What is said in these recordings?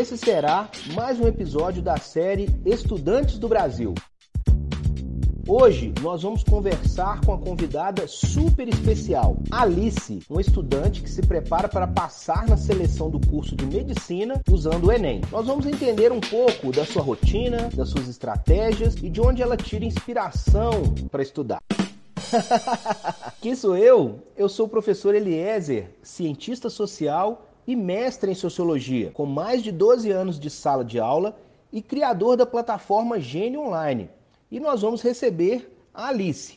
Esse será mais um episódio da série Estudantes do Brasil. Hoje nós vamos conversar com a convidada super especial, Alice, uma estudante que se prepara para passar na seleção do curso de medicina usando o Enem. Nós vamos entender um pouco da sua rotina, das suas estratégias e de onde ela tira inspiração para estudar. Quem sou eu? Eu sou o professor Eliezer, cientista social e mestre em sociologia, com mais de 12 anos de sala de aula e criador da plataforma Gênio Online e nós vamos receber a Alice.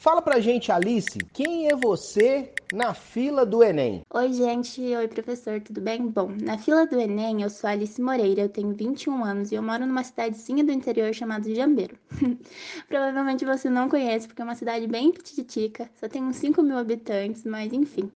Fala pra gente, Alice, quem é você na fila do Enem? Oi, gente. Oi, professor, tudo bem? Bom, na fila do Enem, eu sou Alice Moreira, eu tenho 21 anos e eu moro numa cidadezinha do interior chamada Jambeiro. Provavelmente você não conhece, porque é uma cidade bem pititica, só tem uns 5 mil habitantes, mas enfim.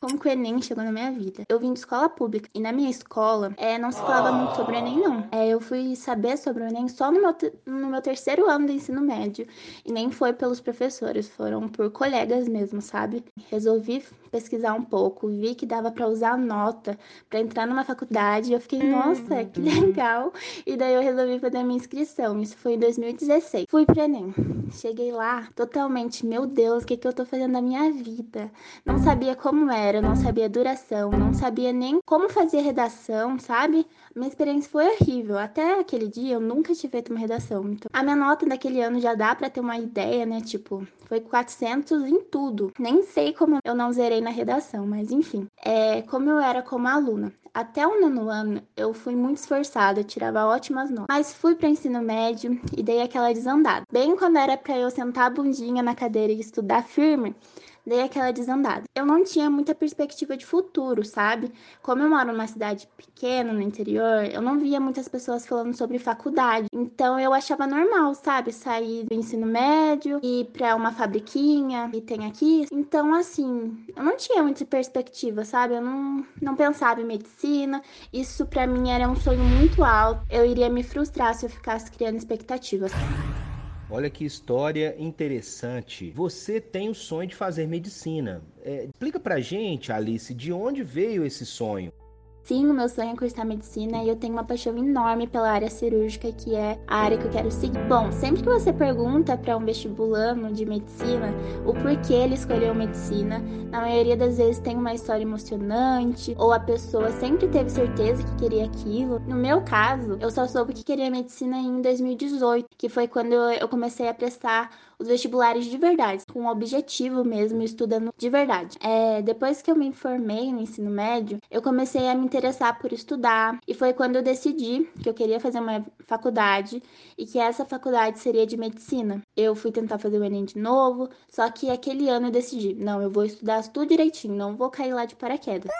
Como que o Enem chegou na minha vida? Eu vim de escola pública e na minha escola é, não se falava muito sobre o Enem, não. É, eu fui saber sobre o Enem só no meu, no meu terceiro ano do ensino médio e nem foi pelos professores, foram por colegas mesmo, sabe? Resolvi pesquisar um pouco, vi que dava para usar nota para entrar numa faculdade e eu fiquei, nossa, que uhum. legal! E daí eu resolvi fazer a minha inscrição. Isso foi em 2016. Fui pro Enem. Cheguei lá totalmente, meu Deus, o que, que eu tô fazendo na minha vida? Não sabia como era era, não sabia a duração, não sabia nem como fazer redação, sabe? Minha experiência foi horrível. Até aquele dia eu nunca tinha feito uma redação. Então, a minha nota daquele ano já dá para ter uma ideia, né? Tipo, foi 400 em tudo. Nem sei como eu não zerei na redação, mas enfim. É, como eu era como aluna. Até o nono ano eu fui muito esforçada, tirava ótimas notas. Mas fui para ensino médio e dei aquela desandada. Bem quando era para eu sentar a bundinha na cadeira e estudar firme, dei aquela desandada. Eu não tinha muita perspectiva de futuro, sabe? Como eu moro numa cidade pequena, no interior, eu não via muitas pessoas falando sobre faculdade. Então eu achava normal, sabe? Sair do ensino médio, ir pra uma fabriquinha que tem aqui. Então, assim, eu não tinha muita perspectiva, sabe? Eu não, não pensava em medicina. Isso para mim era um sonho muito alto. Eu iria me frustrar se eu ficasse criando expectativas. Olha que história interessante. Você tem o sonho de fazer medicina. É, explica pra gente, Alice, de onde veio esse sonho? Sim, o meu sonho é cursar medicina e eu tenho uma paixão enorme pela área cirúrgica, que é a área que eu quero seguir. Bom, sempre que você pergunta para um vestibulando de medicina o porquê ele escolheu medicina, na maioria das vezes tem uma história emocionante ou a pessoa sempre teve certeza que queria aquilo. No meu caso, eu só soube que queria medicina em 2018, que foi quando eu comecei a prestar os vestibulares de verdade, com o objetivo mesmo, estudando de verdade. É, depois que eu me formei no ensino médio, eu comecei a me interessar por estudar, e foi quando eu decidi que eu queria fazer uma faculdade e que essa faculdade seria de medicina. Eu fui tentar fazer o Enem de novo, só que aquele ano eu decidi, não, eu vou estudar tudo direitinho, não vou cair lá de paraquedas.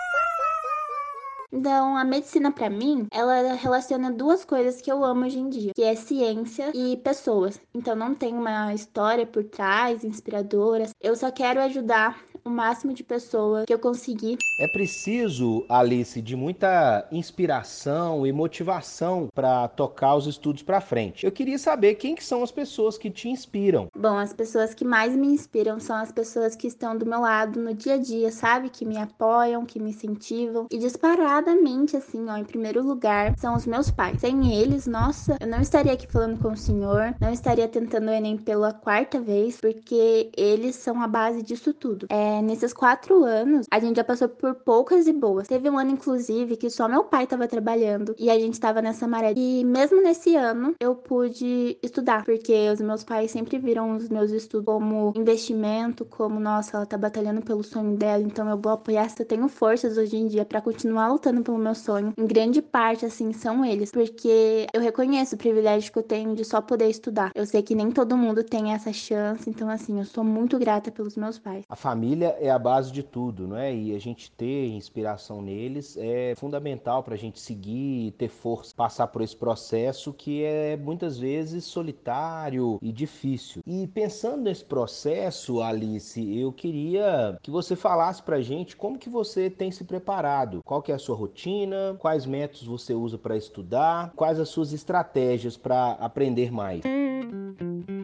Então, a medicina para mim, ela relaciona duas coisas que eu amo hoje em dia, que é ciência e pessoas. Então, não tem uma história por trás inspiradora. Eu só quero ajudar o máximo de pessoas que eu conseguir. É preciso, Alice, de muita inspiração e motivação para tocar os estudos para frente. Eu queria saber quem que são as pessoas que te inspiram. Bom, as pessoas que mais me inspiram são as pessoas que estão do meu lado no dia a dia, sabe? Que me apoiam, que me incentivam. E disparadamente, assim, ó, em primeiro lugar, são os meus pais. Sem eles, nossa, eu não estaria aqui falando com o senhor, não estaria tentando o Enem pela quarta vez, porque eles são a base disso tudo. É, nesses quatro anos, a gente já passou por poucas e boas. Teve um ano, inclusive, que só meu pai tava trabalhando e a gente tava nessa maré. E mesmo nesse ano, eu pude estudar, porque os meus pais sempre viram os meus estudos como investimento, como, nossa, ela tá batalhando pelo sonho dela, então eu vou apoiar se eu tenho forças hoje em dia para continuar lutando pelo meu sonho. Em grande parte, assim, são eles, porque eu reconheço o privilégio que eu tenho de só poder estudar. Eu sei que nem todo mundo tem essa chance, então, assim, eu sou muito grata pelos meus pais. A família família é a base de tudo, não é? E a gente ter inspiração neles é fundamental para a gente seguir, ter força, passar por esse processo que é muitas vezes solitário e difícil. E pensando nesse processo, Alice, eu queria que você falasse para a gente como que você tem se preparado, qual que é a sua rotina, quais métodos você usa para estudar, quais as suas estratégias para aprender mais.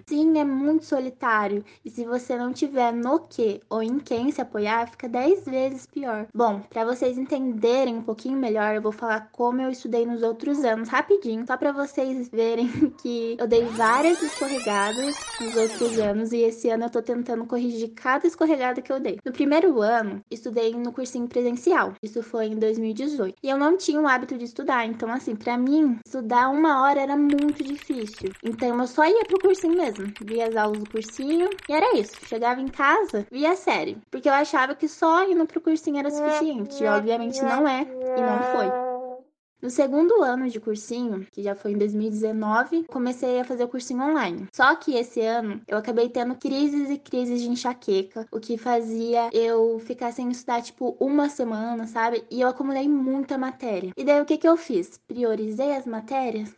Sim, é muito solitário. E se você não tiver no que ou em quem se apoiar, fica 10 vezes pior. Bom, para vocês entenderem um pouquinho melhor, eu vou falar como eu estudei nos outros anos, rapidinho, só para vocês verem que eu dei várias escorregadas nos outros anos e esse ano eu tô tentando corrigir cada escorregada que eu dei. No primeiro ano, estudei no cursinho presencial. Isso foi em 2018. E eu não tinha o hábito de estudar, então assim, para mim, estudar uma hora era muito difícil. Então eu só ia pro cursinho mesmo, via as aulas do cursinho e era isso. Chegava em casa, via a série, porque eu achava que só indo pro cursinho era suficiente. E obviamente não é e não foi. No segundo ano de cursinho, que já foi em 2019, comecei a fazer o cursinho online. Só que esse ano eu acabei tendo crises e crises de enxaqueca, o que fazia eu ficar sem estudar tipo uma semana, sabe? E eu acumulei muita matéria. E daí o que que eu fiz? Priorizei as matérias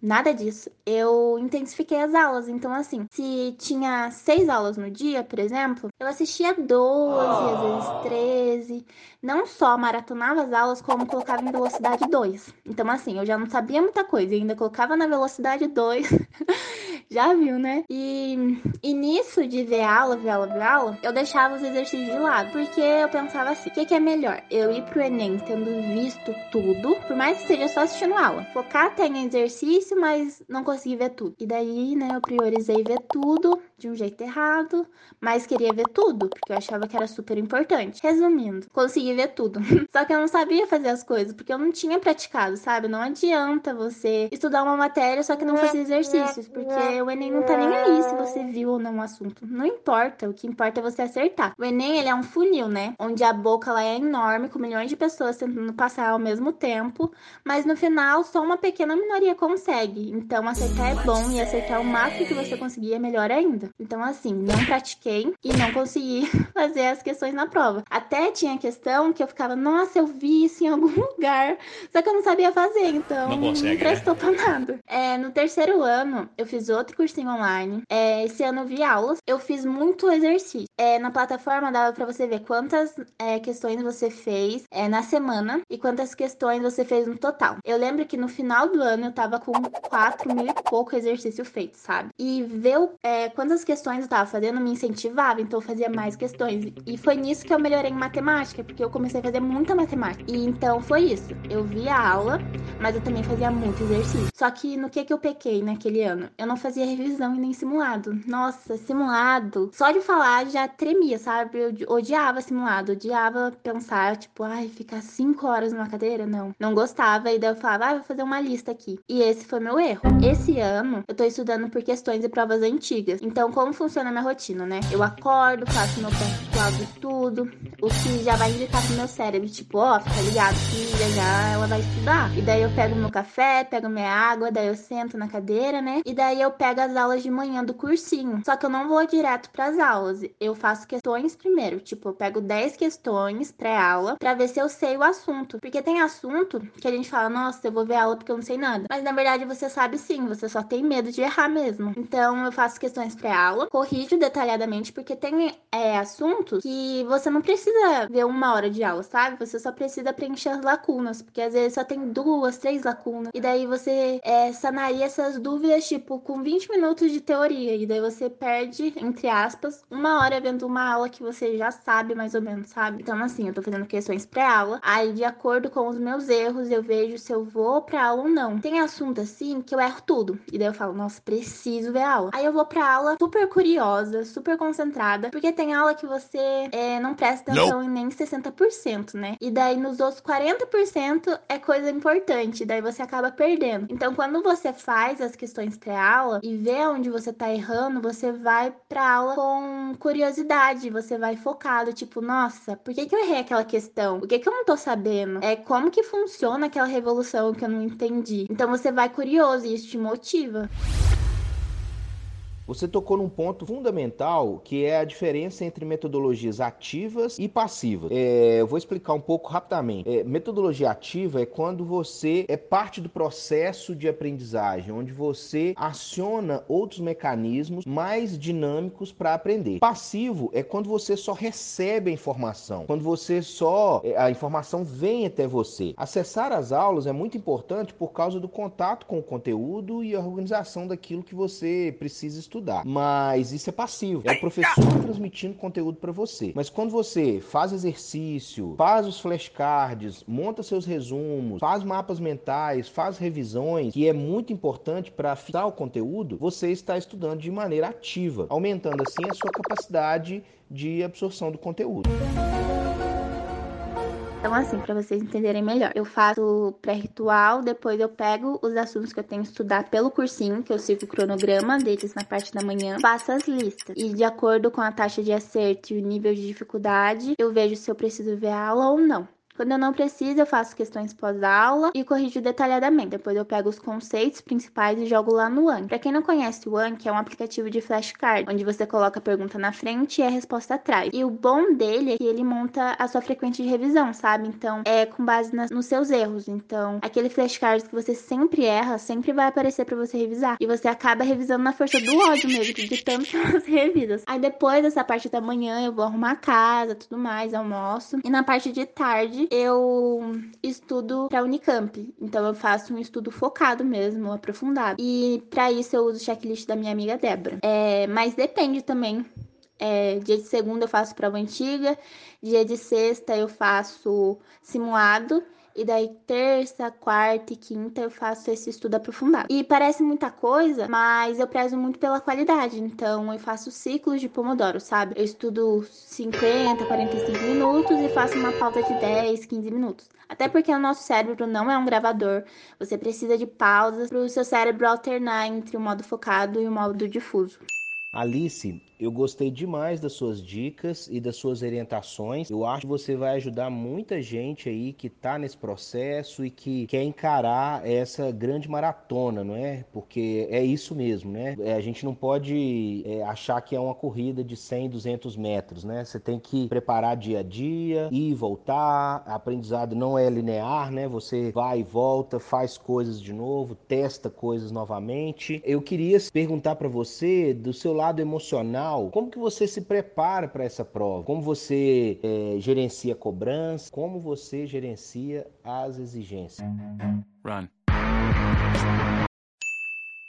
Nada disso. Eu intensifiquei as aulas. Então, assim, se tinha seis aulas no dia, por exemplo, eu assistia 12, oh. às vezes 13. Não só maratonava as aulas, como colocava em velocidade 2. Então, assim, eu já não sabia muita coisa, ainda colocava na velocidade 2. já viu, né? E, e nisso de ver aula, ver aula, ver aula, eu deixava os exercícios de lado. Porque eu pensava assim: o que, que é melhor? Eu ir pro Enem tendo visto tudo, por mais que seja só assistindo aula, focar até em exercício mas não consegui ver tudo. E daí, né, eu priorizei ver tudo de um jeito errado, mas queria ver tudo, porque eu achava que era super importante. Resumindo, consegui ver tudo. Só que eu não sabia fazer as coisas, porque eu não tinha praticado, sabe? Não adianta você estudar uma matéria só que não fazer exercícios, porque o Enem não tá nem aí se você viu ou não o assunto. Não importa, o que importa é você acertar. O Enem, ele é um funil, né? Onde a boca lá é enorme, com milhões de pessoas tentando passar ao mesmo tempo, mas no final só uma pequena minoria consegue. Então acertar é bom e acertar o máximo que você conseguir é melhor ainda. Então, assim, não pratiquei e não consegui fazer as questões na prova. Até tinha questão que eu ficava, nossa, eu vi isso em algum lugar, só que eu não sabia fazer, então não, consegue, não né? prestou né? pra nada. É, no terceiro ano, eu fiz outro cursinho online. É, esse ano eu vi aulas, eu fiz muito exercício. É, na plataforma dava pra você ver quantas é, questões você fez é, na semana e quantas questões você fez no total. Eu lembro que no final do ano eu tava com 4 mil e pouco exercício feito, sabe? E ver é, quantas as questões eu tava fazendo me incentivava, então eu fazia mais questões. E foi nisso que eu melhorei em matemática, porque eu comecei a fazer muita matemática. E então foi isso. Eu via a aula, mas eu também fazia muito exercício. Só que no que que eu pequei naquele ano? Eu não fazia revisão e nem simulado. Nossa, simulado. Só de falar já tremia, sabe? Eu odiava simulado, odiava pensar, tipo, ai, ficar cinco horas numa cadeira? Não. Não gostava. E daí eu falava, ah, vou fazer uma lista aqui. E esse foi meu erro. Esse ano eu tô estudando por questões e provas antigas. Então então, como funciona a minha rotina, né? Eu acordo, faço meu percentual de estudo, o que já vai indicar pro meu cérebro, tipo, ó, oh, fica ligado que já já ela vai estudar. E daí eu pego meu café, pego minha água, daí eu sento na cadeira, né? E daí eu pego as aulas de manhã do cursinho. Só que eu não vou direto para as aulas. Eu faço questões primeiro, tipo, eu pego 10 questões pré-aula para ver se eu sei o assunto. Porque tem assunto que a gente fala, nossa, eu vou ver aula porque eu não sei nada. Mas na verdade você sabe sim, você só tem medo de errar mesmo. Então eu faço questões pré aula, corrijo detalhadamente, porque tem é, assuntos que você não precisa ver uma hora de aula, sabe? Você só precisa preencher as lacunas, porque às vezes só tem duas, três lacunas. E daí você é, sanaria essas dúvidas, tipo, com 20 minutos de teoria. E daí você perde, entre aspas, uma hora vendo uma aula que você já sabe mais ou menos, sabe? Então, assim, eu tô fazendo questões pré-aula. Aí, de acordo com os meus erros, eu vejo se eu vou pra aula ou não. Tem assunto assim que eu erro tudo. E daí eu falo, nossa, preciso ver a aula. Aí eu vou pra aula super curiosa, super concentrada, porque tem aula que você é, não presta atenção em nem 60%, né? E daí nos outros 40% é coisa importante, daí você acaba perdendo. Então, quando você faz as questões pré-aula e vê onde você tá errando, você vai pra aula com curiosidade, você vai focado, tipo, nossa, por que, que eu errei aquela questão? Por que, que eu não tô sabendo? É como que funciona aquela revolução que eu não entendi? Então você vai curioso e isso te motiva. Você tocou num ponto fundamental que é a diferença entre metodologias ativas e passivas. É, eu vou explicar um pouco rapidamente. É, metodologia ativa é quando você é parte do processo de aprendizagem, onde você aciona outros mecanismos mais dinâmicos para aprender. Passivo é quando você só recebe a informação, quando você só é, a informação vem até você. Acessar as aulas é muito importante por causa do contato com o conteúdo e a organização daquilo que você precisa estudar estudar. Mas isso é passivo. É o professor transmitindo conteúdo para você. Mas quando você faz exercício, faz os flashcards, monta seus resumos, faz mapas mentais, faz revisões, que é muito importante para fixar o conteúdo, você está estudando de maneira ativa, aumentando assim a sua capacidade de absorção do conteúdo. Então, assim, para vocês entenderem melhor, eu faço pré-ritual, depois eu pego os assuntos que eu tenho que estudar pelo cursinho, que eu sigo o cronograma deles na parte da manhã, faço as listas. E de acordo com a taxa de acerto e o nível de dificuldade, eu vejo se eu preciso ver a aula ou não. Quando eu não preciso, eu faço questões pós-aula e corrijo detalhadamente. Depois eu pego os conceitos principais e jogo lá no Anki. Para quem não conhece o Anki, é um aplicativo de flashcard, onde você coloca a pergunta na frente e a resposta atrás. E o bom dele é que ele monta a sua frequência de revisão, sabe? Então, é com base nas, nos seus erros. Então, aquele flashcard que você sempre erra, sempre vai aparecer para você revisar. E você acaba revisando na força do ódio mesmo, de tanto que você revisa. Aí depois dessa parte da manhã, eu vou arrumar a casa, tudo mais, almoço. E na parte de tarde, eu estudo para Unicamp. Então eu faço um estudo focado mesmo, aprofundado. E para isso eu uso o checklist da minha amiga Débora. É, mas depende também. É, dia de segunda eu faço prova antiga, dia de sexta eu faço simulado e daí, terça, quarta e quinta, eu faço esse estudo aprofundado. E parece muita coisa, mas eu prezo muito pela qualidade. Então, eu faço ciclos de Pomodoro, sabe? Eu estudo 50, 45 minutos e faço uma pausa de 10, 15 minutos. Até porque o nosso cérebro não é um gravador. Você precisa de pausas para o seu cérebro alternar entre o modo focado e o modo difuso. Alice, eu gostei demais das suas dicas e das suas orientações. Eu acho que você vai ajudar muita gente aí que está nesse processo e que quer encarar essa grande maratona, não é? Porque é isso mesmo, né? É, a gente não pode é, achar que é uma corrida de 100, 200 metros, né? Você tem que preparar dia a dia, ir e voltar. Aprendizado não é linear, né? Você vai e volta, faz coisas de novo, testa coisas novamente. Eu queria perguntar para você do seu lado emocional como que você se prepara para essa prova? Como você é, gerencia a cobrança? Como você gerencia as exigências? Run.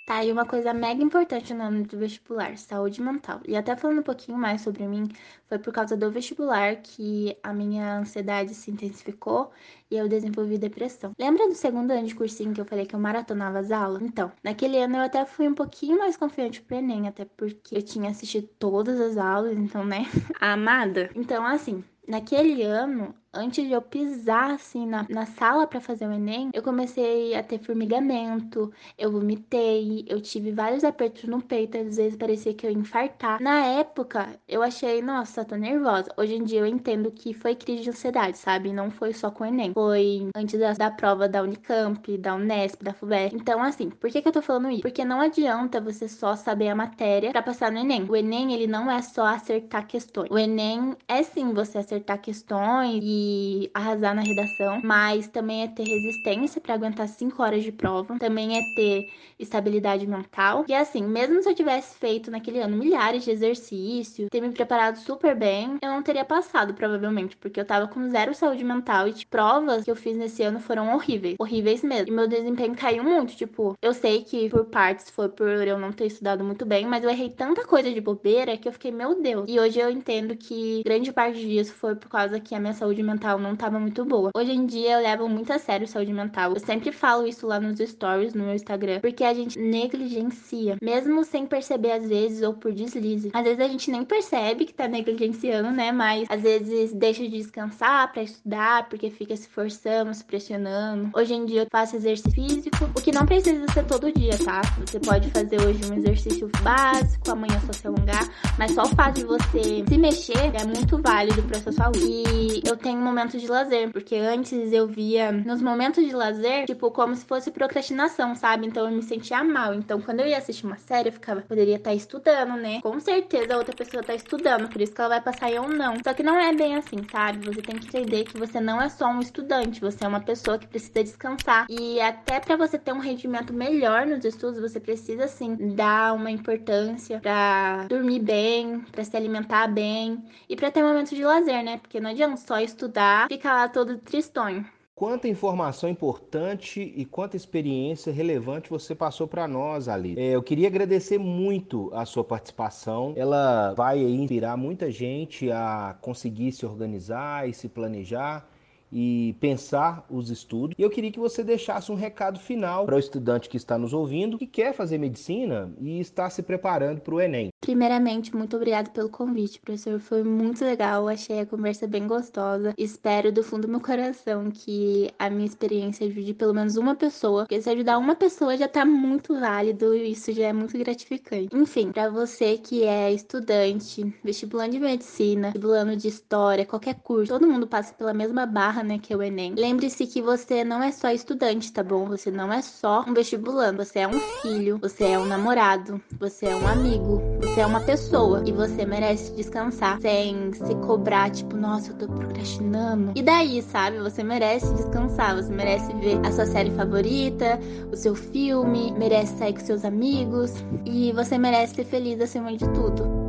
Tá, e uma coisa mega importante no ano do vestibular, saúde mental. E até falando um pouquinho mais sobre mim, foi por causa do vestibular que a minha ansiedade se intensificou e eu desenvolvi depressão. Lembra do segundo ano de cursinho que eu falei que eu maratonava as aulas? Então, naquele ano eu até fui um pouquinho mais confiante pro Enem, até porque eu tinha assistido todas as aulas, então, né? Amada. Então, assim, naquele ano antes de eu pisar assim na, na sala para fazer o Enem, eu comecei a ter formigamento, eu vomitei, eu tive vários apertos no peito, às vezes parecia que eu ia infartar. Na época, eu achei, nossa, tô nervosa. Hoje em dia eu entendo que foi crise de ansiedade, sabe? Não foi só com o Enem. Foi antes da, da prova da Unicamp, da Unesp, da FUVEST. Então, assim, por que, que eu tô falando isso? Porque não adianta você só saber a matéria para passar no Enem. O Enem, ele não é só acertar questões. O Enem é sim você acertar questões e arrasar na redação, mas também é ter resistência para aguentar 5 horas de prova, também é ter estabilidade mental. E assim, mesmo se eu tivesse feito naquele ano milhares de exercícios, ter me preparado super bem, eu não teria passado provavelmente, porque eu tava com zero saúde mental e tipo, provas que eu fiz nesse ano foram horríveis, horríveis mesmo. E meu desempenho caiu muito, tipo, eu sei que por partes foi por eu não ter estudado muito bem, mas eu errei tanta coisa de bobeira que eu fiquei, meu Deus. E hoje eu entendo que grande parte disso foi por causa que a minha saúde mental não tava muito boa. Hoje em dia eu levo muito a sério saúde mental. Eu sempre falo isso lá nos stories no meu Instagram, porque a gente negligencia, mesmo sem perceber às vezes ou por deslize. Às vezes a gente nem percebe que tá negligenciando, né? Mas às vezes deixa de descansar para estudar, porque fica se forçando, se pressionando. Hoje em dia eu faço exercício físico, o que não precisa ser todo dia, tá? Você pode fazer hoje um exercício básico, amanhã só se alongar, mas só o fato de você se mexer é muito válido para sua saúde. E eu tenho momentos de lazer, porque antes eu via nos momentos de lazer, tipo, como se fosse procrastinação, sabe? Então eu me sentia mal. Então quando eu ia assistir uma série, eu ficava, poderia estar tá estudando, né? Com certeza a outra pessoa tá estudando, por isso que ela vai passar eu não. Só que não é bem assim, sabe? Você tem que entender que você não é só um estudante, você é uma pessoa que precisa descansar. E até para você ter um rendimento melhor nos estudos, você precisa sim dar uma importância para dormir bem, para se alimentar bem e para ter momentos de lazer, né? Porque não adianta só estudar, ficar lá todo tristonho. Quanta informação importante e quanta experiência relevante você passou para nós, Ali. É, eu queria agradecer muito a sua participação. Ela vai inspirar muita gente a conseguir se organizar e se planejar e pensar os estudos. E eu queria que você deixasse um recado final para o estudante que está nos ouvindo, que quer fazer medicina e está se preparando para o Enem. Primeiramente, muito obrigado pelo convite, professor. Foi muito legal, achei a conversa bem gostosa. Espero do fundo do meu coração que a minha experiência ajude pelo menos uma pessoa, porque se ajudar uma pessoa já tá muito válido e isso já é muito gratificante. Enfim, para você que é estudante, vestibulando de medicina, vestibulando de história, qualquer curso, todo mundo passa pela mesma barra barra, né, que é o Enem. Lembre-se que você não é só estudante, tá bom? Você não é só um vestibulando, você é um filho, você é um namorado, você é um amigo, você é uma pessoa e você merece descansar sem se cobrar, tipo, nossa, eu tô procrastinando. E daí, sabe? Você merece descansar, você merece ver a sua série favorita, o seu filme, merece sair com seus amigos e você merece ser feliz acima de tudo.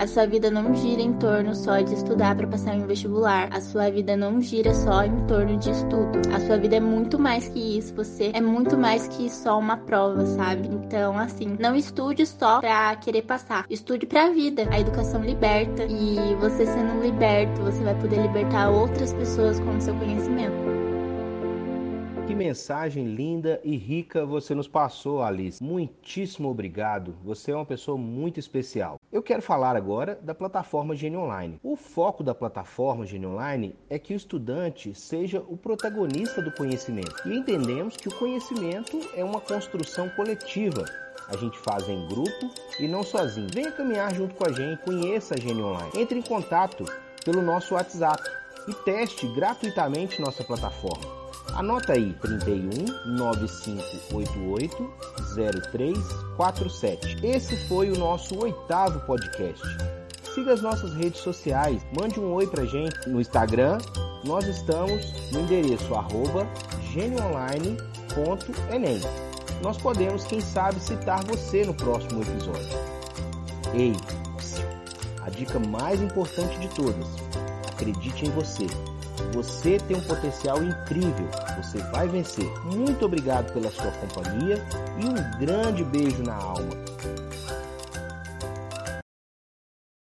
A sua vida não gira em torno só de estudar para passar em um vestibular. A sua vida não gira só em torno de estudo. A sua vida é muito mais que isso. Você é muito mais que só uma prova, sabe? Então, assim, não estude só pra querer passar. Estude pra vida. A educação liberta. E você sendo liberto, você vai poder libertar outras pessoas com o seu conhecimento. Que mensagem linda e rica você nos passou, Alice. Muitíssimo obrigado. Você é uma pessoa muito especial. Eu quero falar agora da plataforma Gene Online. O foco da plataforma Gene Online é que o estudante seja o protagonista do conhecimento. E entendemos que o conhecimento é uma construção coletiva. A gente faz em grupo e não sozinho. Venha caminhar junto com a gente, conheça a Gene Online. Entre em contato pelo nosso WhatsApp e teste gratuitamente nossa plataforma. Anota aí 31 9588 0347. Esse foi o nosso oitavo podcast. Siga as nossas redes sociais, mande um oi pra gente no Instagram. Nós estamos no endereço arroba genioonline.enem. Nós podemos, quem sabe, citar você no próximo episódio. Ei, a dica mais importante de todas: acredite em você. Você tem um potencial incrível, você vai vencer. Muito obrigado pela sua companhia e um grande beijo na alma.